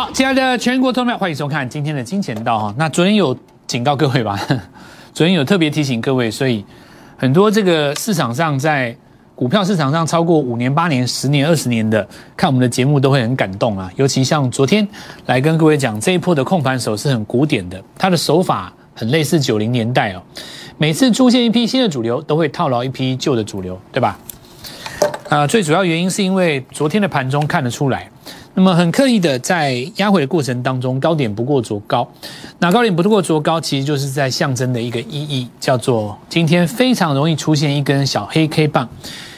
好，亲爱的全国投票，欢迎收看今天的金钱道哈。那昨天有警告各位吧？昨天有特别提醒各位，所以很多这个市场上在股票市场上超过五年、八年、十年、二十年的，看我们的节目都会很感动啊。尤其像昨天来跟各位讲这一波的控盘手是很古典的，他的手法很类似九零年代哦。每次出现一批新的主流，都会套牢一批旧的主流，对吧？啊，最主要原因是因为昨天的盘中看得出来。那么很刻意的在压回的过程当中，高点不过卓高，那高点不过卓高，其实就是在象征的一个意义，叫做今天非常容易出现一根小黑 K 棒，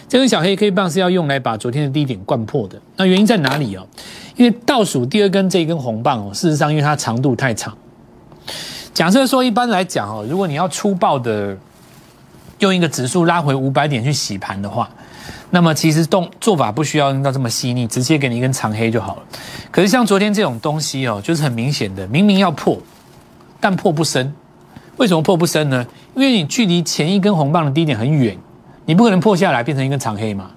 这根小黑 K 棒是要用来把昨天的低点灌破的。那原因在哪里哦？因为倒数第二根这一根红棒哦，事实上因为它长度太长，假设说一般来讲哦，如果你要粗暴的用一个指数拉回五百点去洗盘的话。那么其实动做法不需要用到这么细腻，直接给你一根长黑就好了。可是像昨天这种东西哦，就是很明显的，明明要破，但破不深。为什么破不深呢？因为你距离前一根红棒的低点很远，你不可能破下来变成一根长黑嘛，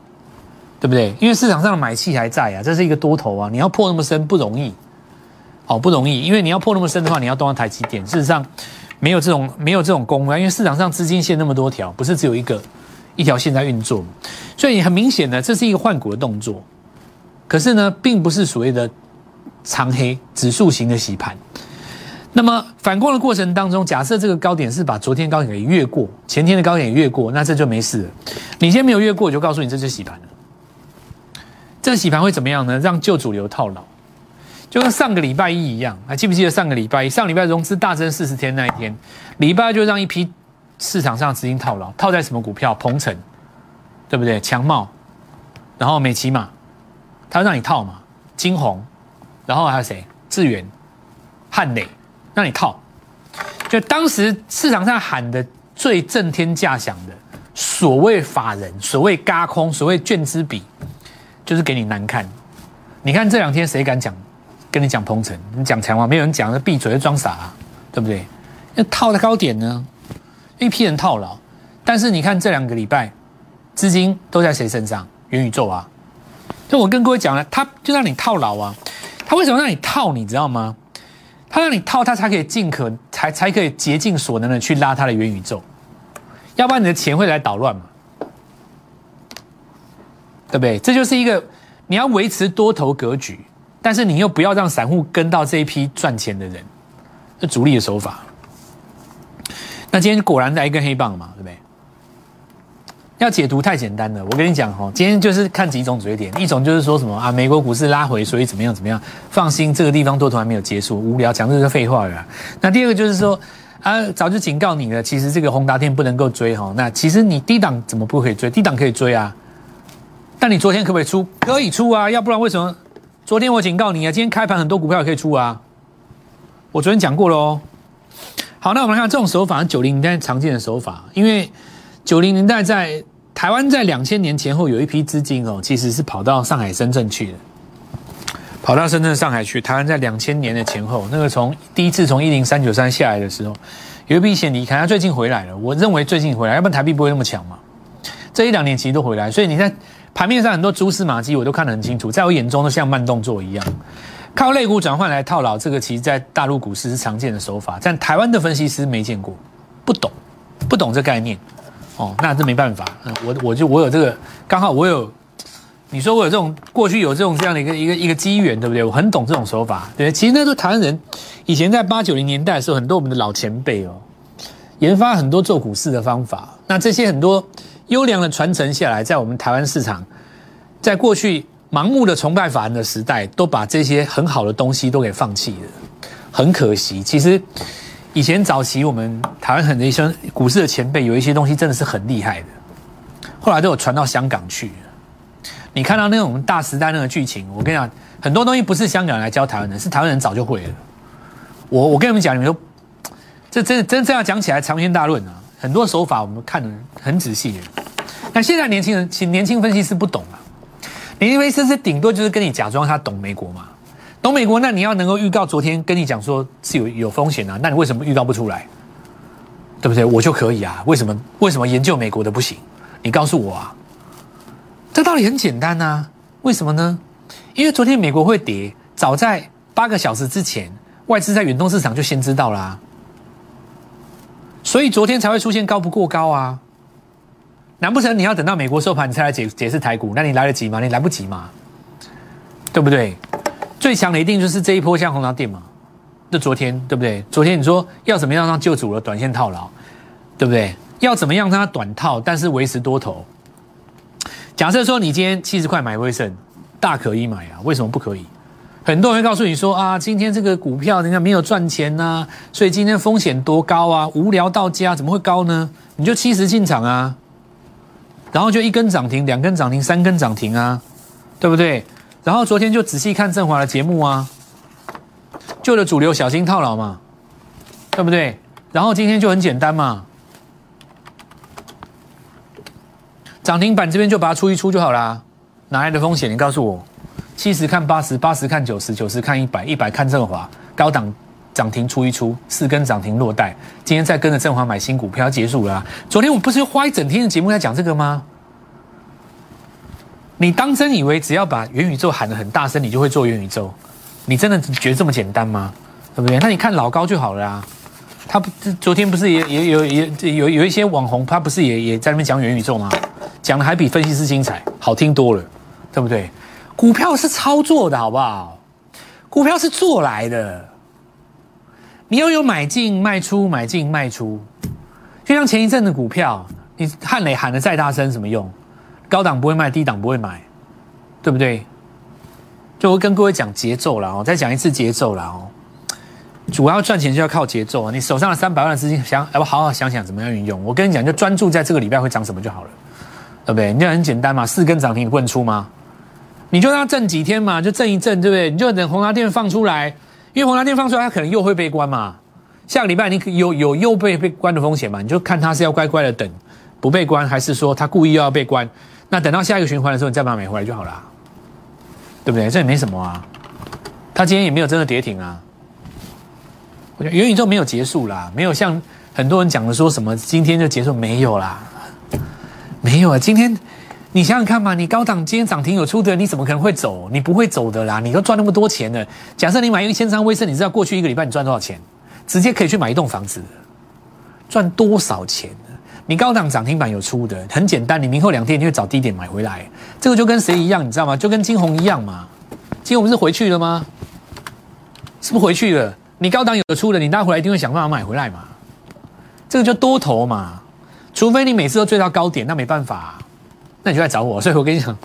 对不对？因为市场上的买气还在啊，这是一个多头啊，你要破那么深不容易，哦不容易，因为你要破那么深的话，你要动到台积电，事实上没有这种没有这种功啊，因为市场上资金线那么多条，不是只有一个。一条线在运作，所以很明显的，这是一个换股的动作。可是呢，并不是所谓的长黑指数型的洗盘。那么反攻的过程当中，假设这个高点是把昨天高点给越过，前天的高点也越过，那这就没事了。你先没有越过，我就告诉你，这就洗盘了。这个洗盘会怎么样呢？让旧主流套牢，就跟上个礼拜一一样。还记不记得上个礼拜一？上礼拜融资大增四十天那一天，礼拜二就让一批。市场上资金套牢，套在什么股票？鹏程，对不对？强茂，然后美骑马，他让你套嘛？金鸿，然后还有谁？智源、汉磊，让你套。就当时市场上喊的最震天价响的所谓法人，所谓嘎空，所谓卷资比，就是给你难看。你看这两天谁敢讲？跟你讲鹏程，你讲强茂，没有人讲，那闭嘴，装傻，对不对？那套的高点呢？一批人套牢，但是你看这两个礼拜，资金都在谁身上？元宇宙啊！就我跟各位讲了，他就让你套牢啊！他为什么让你套？你知道吗？他让你套，他才可以尽可才才可以竭尽所能的去拉他的元宇宙，要不然你的钱会来捣乱嘛？对不对？这就是一个你要维持多头格局，但是你又不要让散户跟到这一批赚钱的人，这主力的手法。那今天果然来一根黑棒嘛，对不对？要解读太简单了，我跟你讲哈，今天就是看几种嘴点，一种就是说什么啊，美国股市拉回，所以怎么样怎么样，放心，这个地方多头还没有结束，无聊讲这个废话了。那第二个就是说啊，早就警告你了，其实这个宏达电不能够追哈，那其实你低档怎么不可以追？低档可以追啊，但你昨天可不可以出？可以出啊，要不然为什么昨天我警告你啊？今天开盘很多股票也可以出啊，我昨天讲过了哦。好，那我们看这种手法，九零年代常见的手法，因为九零年代在台湾在两千年前后有一批资金哦，其实是跑到上海、深圳去的，跑到深圳、上海去。台湾在两千年的前后，那个从第一次从一零三九三下来的时候，有一批先离开，他最近回来了。我认为最近回来，要不然台币不会那么强嘛。这一两年其实都回来，所以你在盘面上很多蛛丝马迹，我都看得很清楚，在我眼中都像慢动作一样。靠类股转换来套牢，这个其实在大陆股市是常见的手法，但台湾的分析师没见过，不懂，不懂这概念，哦，那这没办法，嗯我我就我有这个，刚好我有，你说我有这种过去有这种这样的一个一个一个机缘，对不对？我很懂这种手法，对，其实那时候台湾人以前在八九零年代的时候，很多我们的老前辈哦，研发很多做股市的方法，那这些很多优良的传承下来，在我们台湾市场，在过去。盲目的崇拜法人的时代，都把这些很好的东西都给放弃了，很可惜。其实以前早期我们台湾很多一些股市的前辈，有一些东西真的是很厉害的，后来都有传到香港去。你看到那种大时代那个剧情，我跟你讲，很多东西不是香港人来教台湾人，是台湾人早就会了。我我跟你们讲，你们都这真真正要讲起来长篇大论啊，很多手法我们看的很仔细。但现在年轻人，其年轻分析师不懂啊。你以为这是顶多就是跟你假装他懂美国嘛？懂美国，那你要能够预告昨天跟你讲说是有有风险啊？那你为什么预告不出来？对不对？我就可以啊？为什么？为什么研究美国的不行？你告诉我啊！这道理很简单呐，为什么呢？因为昨天美国会跌，早在八个小时之前，外资在远东市场就先知道啦，所以昨天才会出现高不过高啊。难不成你要等到美国收盘你才来解解释台股？那你来得及吗？你来不及吗，对不对？最强的一定就是这一波像红桃店嘛，就昨天对不对？昨天你说要怎么样让救主了短线套牢，对不对？要怎么样让它短套，但是维持多头？假设说你今天七十块买威盛，大可以买啊，为什么不可以？很多人会告诉你说啊，今天这个股票人家没有赚钱呐，所以今天风险多高啊，无聊到家，怎么会高呢？你就七十进场啊。然后就一根涨停，两根涨停，三根涨停啊，对不对？然后昨天就仔细看振华的节目啊，旧的主流小心套牢嘛，对不对？然后今天就很简单嘛，涨停板这边就把它出一出就好啦，哪来的风险？你告诉我，七十看八十，八十看九十，九十看一百，一百看振华，高档。涨停出一出，四根涨停落袋。今天再跟着振华买新股票，结束了。昨天我不是花一整天的节目在讲这个吗？你当真以为只要把元宇宙喊得很大声，你就会做元宇宙？你真的觉得这么简单吗？对不对？那你看老高就好了啊。他不，昨天不是也也有也有有一些网红，他不是也也在那边讲元宇宙吗？讲的还比分析师精彩，好听多了，对不对？股票是操作的好不好？股票是做来的。你要有买进卖出，买进卖出，就像前一阵的股票，你汉雷喊的再大声，什么用？高档不会卖，低档不会买，对不对？就我跟各位讲节奏了哦，再讲一次节奏了哦。主要赚钱就要靠节奏啊！你手上的三百万的资金，想要不好好想想怎么样运用？我跟你讲，就专注在这个礼拜会涨什么就好了，对不对？你就很简单嘛，四根涨停问出吗？你就让它挣几天嘛，就挣一挣，对不对？你就等红茶店放出来。因为红蓝电放出来，它可能又会被关嘛。下个礼拜你有有又被被关的风险嘛？你就看它是要乖乖的等不被关，还是说它故意要被关？那等到下一个循环的时候，你再把它买回来就好了，对不对？这也没什么啊。它今天也没有真的跌停啊。我觉得元宇宙没有结束啦，没有像很多人讲的说什么今天就结束，没有啦，没有啊，今天。你想想看嘛，你高档今天涨停有出的，你怎么可能会走？你不会走的啦！你都赚那么多钱了。假设你买一千张威盛，你知道过去一个礼拜你赚多少钱？直接可以去买一栋房子，赚多少钱？你高档涨停板有出的，很简单，你明后两天你会找低点买回来。这个就跟谁一样，你知道吗？就跟金红一样嘛。金红是回去了吗？是不是回去了？你高档有出的，你拉回来一定会想办法买回来嘛。这个就多头嘛，除非你每次都追到高点，那没办法。那你就来找我，所以我跟你讲，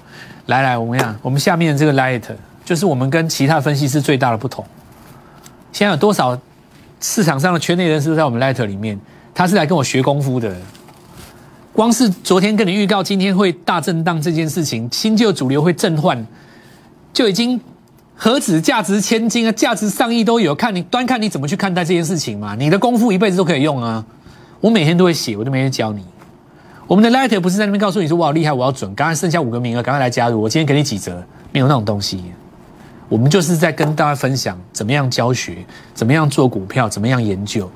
来来，我们讲，我们下面这个 light 就是我们跟其他分析师最大的不同。现在有多少市场上的圈内人士在我们 light 里面？他是来跟我学功夫的。光是昨天跟你预告今天会大震荡这件事情，新旧主流会震换，就已经何止价值千金啊，价值上亿都有。看你端看你怎么去看待这件事情嘛？你的功夫一辈子都可以用啊！我每天都会写，我都每天教你。我们的 Light 不是在那边告诉你说我好厉害，我要准，刚刚剩下五个名额，赶快来加入。我今天给你几折，没有那种东西。我们就是在跟大家分享怎么样教学，怎么样做股票，怎么样研究，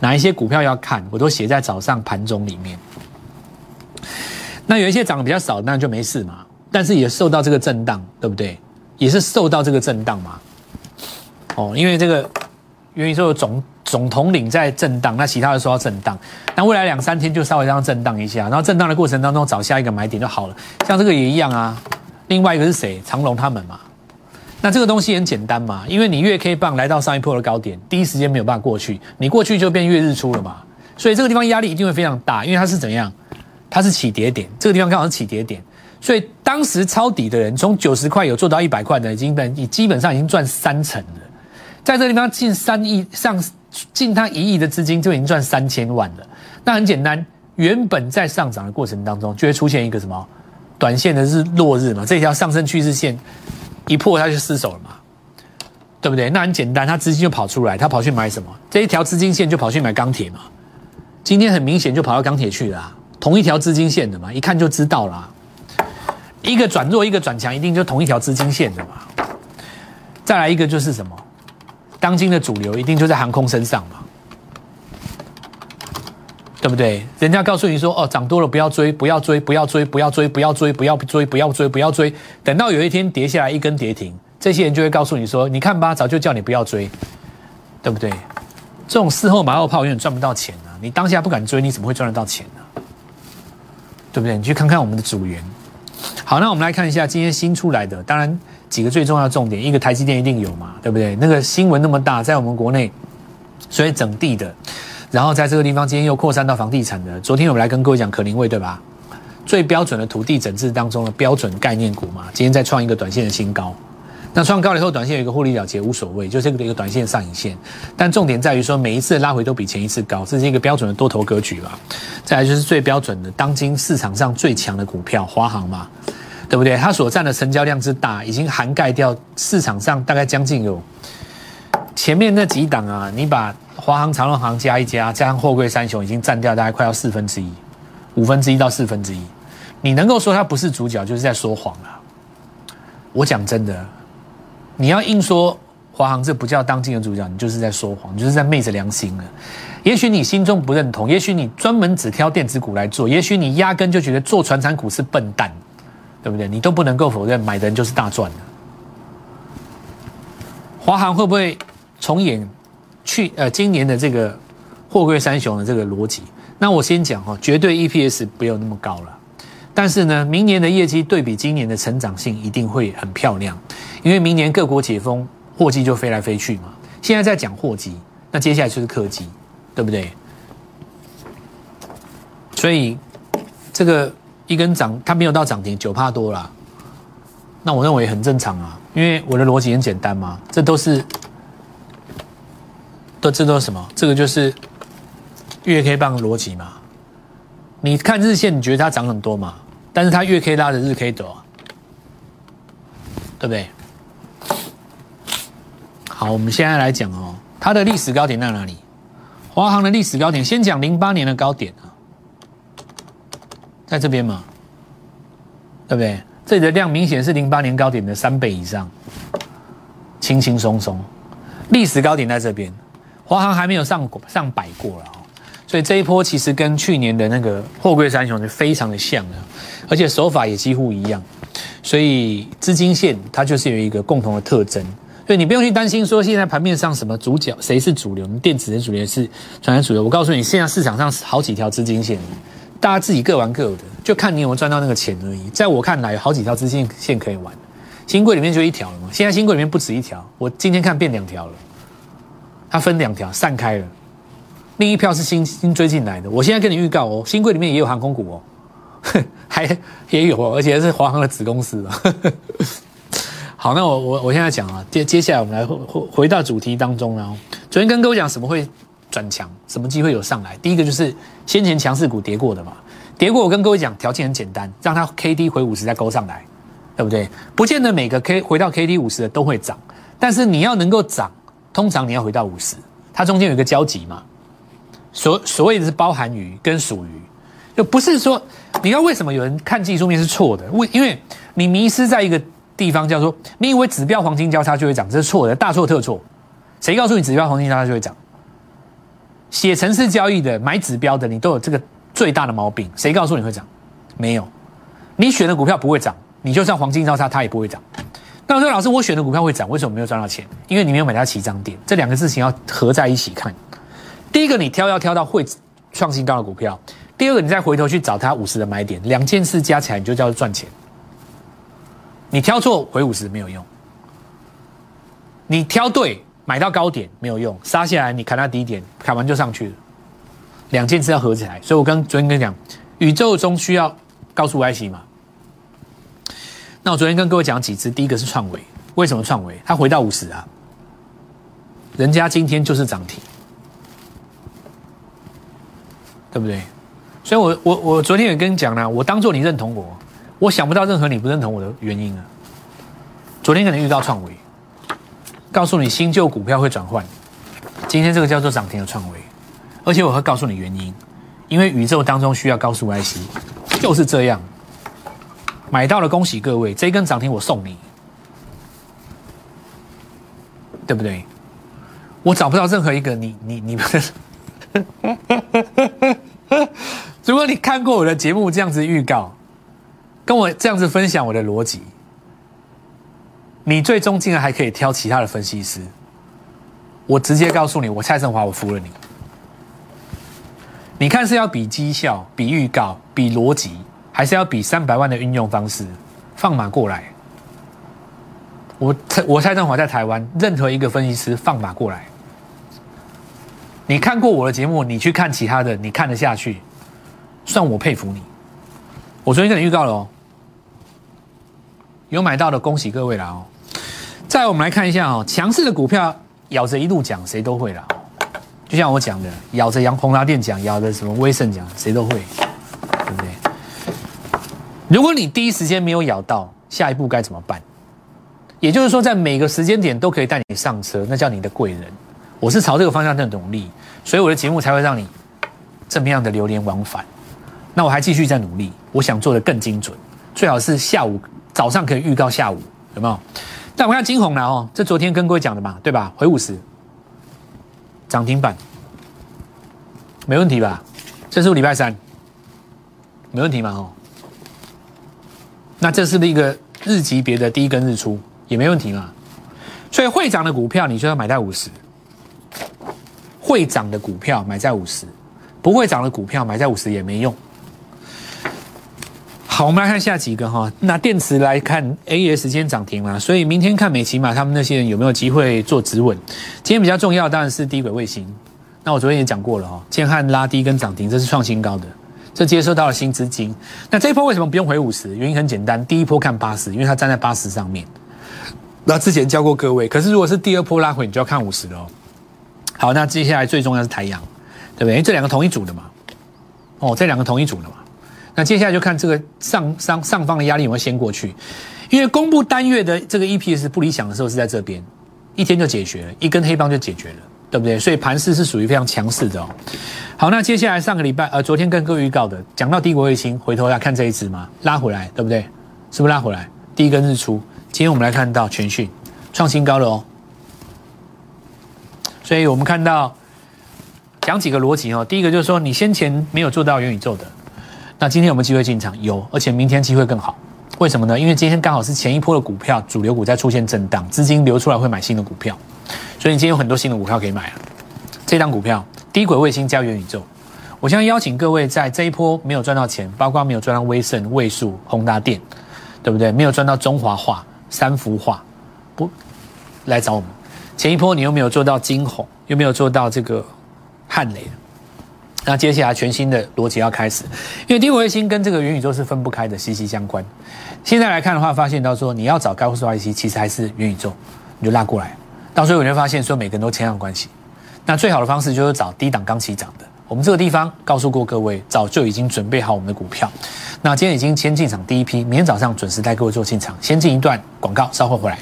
哪一些股票要看，我都写在早上盘中里面。那有一些涨得比较少，那就没事嘛。但是也受到这个震荡，对不对？也是受到这个震荡嘛。哦，因为这个元宇宙的总。总统领在震荡，那其他的说要震荡，那未来两三天就稍微这样震荡一下，然后震荡的过程当中找下一个买点就好了。像这个也一样啊。另外一个是谁？长隆他们嘛。那这个东西很简单嘛，因为你月 K 棒来到上一波的高点，第一时间没有办法过去，你过去就变月日出了嘛。所以这个地方压力一定会非常大，因为它是怎样？它是起跌点，这个地方刚好是起跌点，所以当时抄底的人从九十块有做到一百块的，已经你基本上已经赚三成了，在这个地方近三亿上。进他一亿的资金就已经赚三千万了，那很简单，原本在上涨的过程当中就会出现一个什么短线的日落日嘛，这条上升趋势线一破它就失手了嘛，对不对？那很简单，他资金就跑出来，他跑去买什么？这一条资金线就跑去买钢铁嘛，今天很明显就跑到钢铁去了，同一条资金线的嘛，一看就知道了，一个转弱一个转强，一定就同一条资金线的嘛。再来一个就是什么？当今的主流一定就在航空身上嘛，对不对？人家告诉你说，哦，涨多了不要追，不要追，不要追，不要追，不要追，不要追，不要追，不要追。等到有一天跌下来一根跌停，这些人就会告诉你说：“你看吧，早就叫你不要追，对不对？”这种事后马后炮永远赚不到钱啊！你当下不敢追，你怎么会赚得到钱呢？对不对？你去看看我们的组员。好，那我们来看一下今天新出来的，当然几个最重要的重点，一个台积电一定有嘛，对不对？那个新闻那么大，在我们国内，所以整地的，然后在这个地方今天又扩散到房地产的。昨天我们来跟各位讲可林位，对吧？最标准的土地整治当中的标准概念股嘛，今天再创一个短线的新高。那创高了以后，短线有一个获利了结无所谓，就这个一个短线上影线。但重点在于说，每一次拉回都比前一次高，这是一个标准的多头格局吧。再来就是最标准的当今市场上最强的股票华航嘛，对不对？它所占的成交量之大，已经涵盖掉市场上大概将近有前面那几档啊。你把华航、长荣航加一加，加上货柜三雄，已经占掉大概快要四分之一，五分之一到四分之一。你能够说它不是主角，就是在说谎了。我讲真的。你要硬说华航这不叫当今的主角，你就是在说谎，你就是在昧着良心了。也许你心中不认同，也许你专门只挑电子股来做，也许你压根就觉得做船产股是笨蛋，对不对？你都不能够否认，买的人就是大赚的。华航会不会重演去呃今年的这个货柜三雄的这个逻辑？那我先讲哈，绝对 EPS 不有那么高了，但是呢，明年的业绩对比今年的成长性一定会很漂亮。因为明年各国解封，货机就飞来飞去嘛。现在在讲货机，那接下来就是客机，对不对？所以这个一根涨，它没有到涨停九帕多啦。那我认为很正常啊，因为我的逻辑很简单嘛，这都是都这都是什么？这个就是月 K 棒逻辑嘛。你看日线，你觉得它涨很多嘛？但是它月 K 拉的日 K 多，对不对？好，我们现在来讲哦，它的历史高点在哪里？华航的历史高点，先讲零八年的高点，在这边嘛，对不对？这里的量明显是零八年高点的三倍以上，轻轻松松，历史高点在这边，华航还没有上上百过了哦，所以这一波其实跟去年的那个货柜三雄是非常的像的，而且手法也几乎一样，所以资金线它就是有一个共同的特征。所以你不用去担心说现在盘面上什么主角谁是主流，电子的主流是传统主流。我告诉你，现在市场上好几条资金线，大家自己各玩各的，就看你有没有赚到那个钱而已。在我看来，有好几条资金线可以玩。新贵里面就一条了嘛，现在新贵里面不止一条，我今天看变两条了，它分两条散开了。另一票是新新追进来的，我现在跟你预告哦，新贵里面也有航空股哦，还也有哦，而且是华航的子公司啊。好，那我我我现在讲啊，接接下来我们来回回到主题当中然后昨天跟各位讲什么会转强，什么机会有上来？第一个就是先前强势股跌过的嘛，跌过我跟各位讲，条件很简单，让它 K D 回五十再勾上来，对不对？不见得每个 K 回到 K D 五十的都会涨，但是你要能够涨，通常你要回到五十，它中间有一个交集嘛。所所谓的是包含鱼跟属鱼，就不是说你要为什么有人看技术面是错的？为因为你迷失在一个。地方叫做，你以为指标黄金交叉就会涨，这是错的，大错特错。谁告诉你指标黄金交叉就会涨？写城市交易的、买指标的，你都有这个最大的毛病。谁告诉你会涨？没有，你选的股票不会涨，你就算黄金交叉，它也不会涨。那我说老师，我选的股票会涨，为什么没有赚到钱？因为你没有买它起涨点，这两个事情要合在一起看。第一个，你挑要挑到会创新高的股票；第二个，你再回头去找它五十的买点，两件事加起来你就叫做赚钱。你挑错回五十没有用，你挑对买到高点没有用，杀下来你砍到低点，砍完就上去了。两件事要合起来，所以我跟昨天跟你讲，宇宙中需要高速 IC 嘛。那我昨天跟各位讲几次，第一个是创维，为什么创维？它回到五十啊，人家今天就是涨停，对不对？所以我我我昨天也跟你讲了，我当做你认同我。我想不到任何你不认同我的原因啊！昨天可能遇到创维，告诉你新旧股票会转换，今天这个叫做涨停的创维，而且我会告诉你原因，因为宇宙当中需要高速 IC，就是这样。买到了，恭喜各位，这根涨停我送你，对不对？我找不到任何一个你你你们，如果你看过我的节目这样子预告。跟我这样子分享我的逻辑，你最终竟然还可以挑其他的分析师，我直接告诉你，我蔡振华，我服了你。你看是要比绩效、比预告、比逻辑，还是要比三百万的运用方式？放马过来！我蔡我蔡振华在台湾，任何一个分析师放马过来。你看过我的节目，你去看其他的，你看得下去，算我佩服你。我昨天跟你预告了哦，有买到的恭喜各位了哦。再我们来看一下哦，强势的股票咬着一路讲，谁都会啦。就像我讲的，咬着杨宏达电讲，咬着什么威盛讲，谁都会，对不对？如果你第一时间没有咬到，下一步该怎么办？也就是说，在每个时间点都可以带你上车，那叫你的贵人。我是朝这个方向在努力，所以我的节目才会让你这么样的流连往返。那我还继续在努力，我想做的更精准，最好是下午早上可以预告下午，有没有？但我看金红了哦，这昨天跟各位讲的嘛，对吧？回五十，涨停板，没问题吧？这是礼拜三，没问题嘛？哦，那这是不是一个日级别的第一根日出，也没问题嘛？所以会涨的股票，你就要买在五十；会涨的股票买在五十，不会涨的股票买在五十也没用。好，我们来看下几个哈。那电池来看，A S 今天涨停了，所以明天看美琪玛他们那些人有没有机会做止稳。今天比较重要当然是低轨卫星。那我昨天也讲过了哈，建汉拉低跟涨停，这是创新高的，这接收到了新资金。那这一波为什么不用回五十？原因很简单，第一波看八十，因为它站在八十上面。那之前教过各位，可是如果是第二波拉回，你就要看五十了。好，那接下来最重要是太阳，对不对？因为这两个同一组的嘛。哦，这两个同一组的嘛。那接下来就看这个上上上方的压力有没有先过去，因为公布单月的这个 EPS 不理想的时候是在这边，一天就解决了，一根黑棒就解决了，对不对？所以盘势是属于非常强势的哦。好，那接下来上个礼拜呃，昨天跟各位预告的，讲到帝国卫星，回头来看这一支嘛，拉回来，对不对？是不是拉回来？第一根日出，今天我们来看到全讯创新高了哦。所以我们看到讲几个逻辑哦，第一个就是说你先前没有做到元宇宙的。那今天有没有机会进场？有，而且明天机会更好。为什么呢？因为今天刚好是前一波的股票主流股在出现震荡，资金流出来会买新的股票，所以你今天有很多新的股票可以买了。这张股票低轨卫星加元宇宙，我现在邀请各位在这一波没有赚到钱，包括没有赚到威盛、位数、宏达电，对不对？没有赚到中华化、三幅化，不来找我们。前一波你又没有做到金红，又没有做到这个汉雷。那接下来全新的逻辑要开始，因为低轨卫星跟这个元宇宙是分不开的，息息相关。现在来看的话，发现到说你要找高速 IC，其实还是元宇宙，你就拉过来。到时候你会发现说每个人都牵上关系。那最好的方式就是找低档刚起涨的。我们这个地方告诉过各位，早就已经准备好我们的股票。那今天已经先进场第一批，明天早上准时带各位做进场。先进一段广告，稍后回来。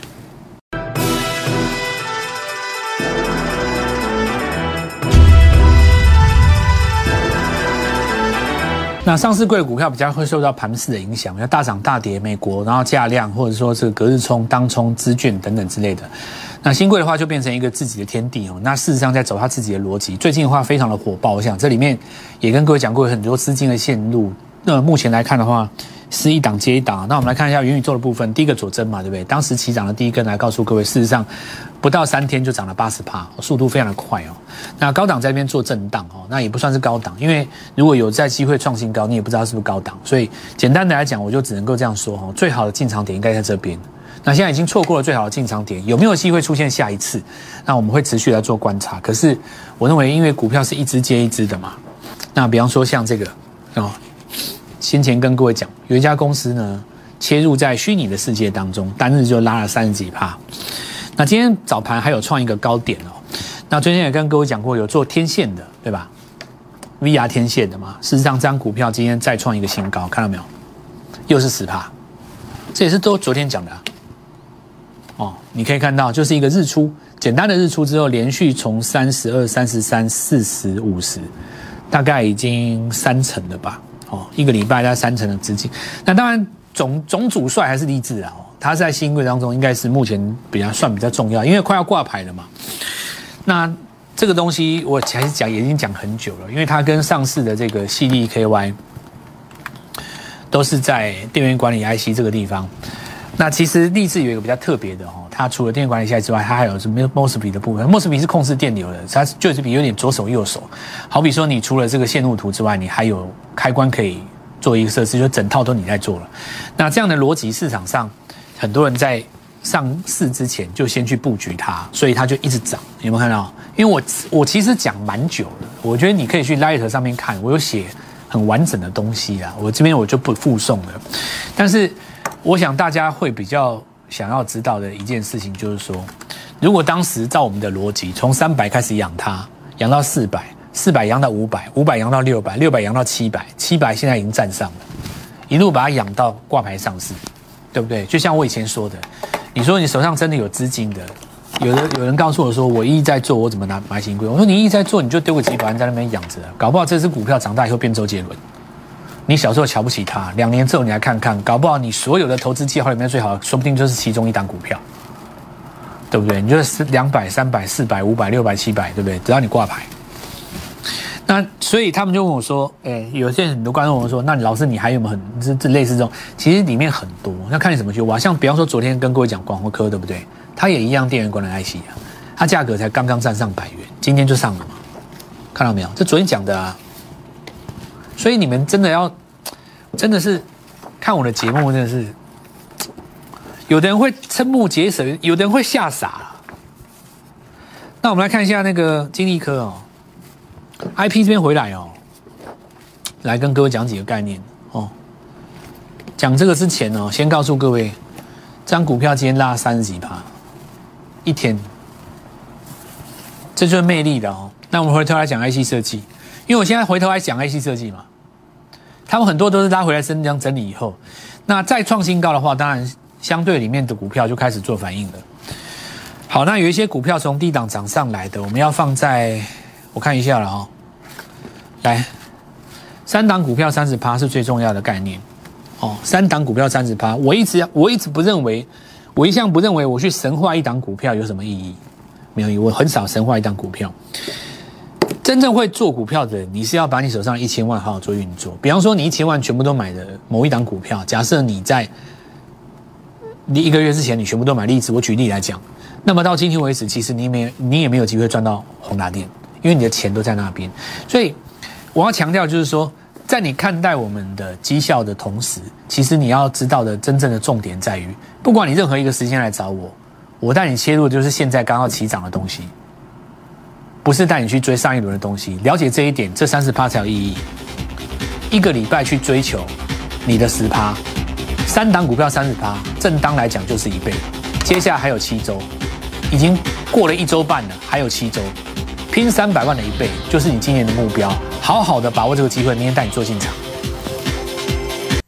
那上市贵的股票比较会受到盘势的影响，要大涨大跌，美国然后价量或者说是隔日冲、当冲、资券等等之类的。那新贵的话就变成一个自己的天地哦。那事实上在走他自己的逻辑，最近的话非常的火爆。我想这里面也跟各位讲过，很多资金的线路。那目前来看的话。是一档接一档，那我们来看一下元宇宙的部分。第一个佐证嘛，对不对？当时起涨的第一根来告诉各位，事实上不到三天就涨了八十帕，速度非常的快哦。那高档在那边做震荡哦，那也不算是高档，因为如果有在机会创新高，你也不知道是不是高档。所以简单的来讲，我就只能够这样说哦，最好的进场点应该在这边。那现在已经错过了最好的进场点，有没有机会出现下一次？那我们会持续来做观察。可是我认为，因为股票是一只接一只的嘛，那比方说像这个哦。先前跟各位讲，有一家公司呢，切入在虚拟的世界当中，单日就拉了三十几帕。那今天早盘还有创一个高点哦。那昨天也跟各位讲过，有做天线的，对吧？VR 天线的嘛。事实上，这张股票今天再创一个新高，看到没有？又是十帕，这也是都昨天讲的。哦，你可以看到，就是一个日出，简单的日出之后，连续从三十二、三十三、四十五十，大概已经三成了吧。哦，一个礼拜概三成的资金，那当然总总主帅还是励志啊。哦，它在新贵当中应该是目前比较算比较重要，因为快要挂牌了嘛。那这个东西我还是讲，已经讲很久了，因为它跟上市的这个 C D K Y 都是在电源管理 I C 这个地方。那其实立志有一个比较特别的哦，它除了电源管理器之外，它还有什么 MOSFET 的部分？MOSFET 是控制电流的，它就是比有点左手右手。好比说，你除了这个线路图之外，你还有开关可以做一个设置，就整套都你在做了。那这样的逻辑，市场上很多人在上市之前就先去布局它，所以它就一直涨。有没有看到？因为我我其实讲蛮久了，我觉得你可以去 Light 上面看，我有写很完整的东西啊。我这边我就不附送了，但是。我想大家会比较想要知道的一件事情，就是说，如果当时照我们的逻辑，从三百开始养它，养到四百，四百养到五百，五百养到六百，六百养到七百，七百现在已经站上了，一路把它养到挂牌上市，对不对？就像我以前说的，你说你手上真的有资金的，有的有人告诉我说，我一直在做，我怎么拿买新贵？我说你一直在做，你就丢个几百万在那边养着，搞不好这只股票长大以后变周杰伦。你小时候瞧不起他，两年之后你来看看，搞不好你所有的投资计划里面最好，说不定就是其中一档股票，对不对？你就是两百、三百、四百、五百、六百、七百，对不对？只要你挂牌。那所以他们就问我说：“哎，有些很多观众问我说，那老师你还有没有很这这类似这种？其实里面很多，要看你怎么去挖。像比方说昨天跟各位讲广华科，对不对？它也一样电源管理 IC 啊，它价格才刚刚站上百元，今天就上了嘛，看到没有？这昨天讲的啊。”所以你们真的要，真的是看我的节目，真的是有的人会瞠目结舌，有的人会吓傻。那我们来看一下那个金利科哦，IP 这边回来哦，来跟各位讲几个概念哦。讲这个之前哦，先告诉各位，这张股票今天拉三十几趴，一天，这就是魅力的哦。那我们回头来讲 IC 设计。因为我现在回头来讲 IC 设计嘛，他们很多都是拉回来升量整理以后，那再创新高的话，当然相对里面的股票就开始做反应了。好，那有一些股票从低档涨上来的，我们要放在我看一下了哈。来，三档股票三十趴是最重要的概念哦。三档股票三十趴，我一直我一直不认为，我一向不认为我去神化一档股票有什么意义，没有意义。我很少神化一档股票。真正会做股票的人，你是要把你手上一千万好好做运作。比方说，你一千万全部都买的某一档股票，假设你在你一个月之前你全部都买例子，我举例来讲，那么到今天为止，其实你没你也没有机会赚到宏达电，因为你的钱都在那边。所以我要强调就是说，在你看待我们的绩效的同时，其实你要知道的真正的重点在于，不管你任何一个时间来找我，我带你切入就是现在刚要起涨的东西。不是带你去追上一轮的东西，了解这一点，这三十趴才有意义。一个礼拜去追求你的十趴，三档股票三十趴，正当来讲就是一倍。接下来还有七周，已经过了一周半了，还有七周，拼三百万的一倍，就是你今年的目标。好好的把握这个机会，明天带你做进场。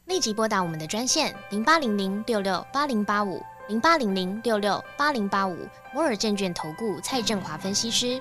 立即拨打我们的专线零八零零六六八零八五零八零零六六八零八五摩尔证券投顾蔡振华分析师。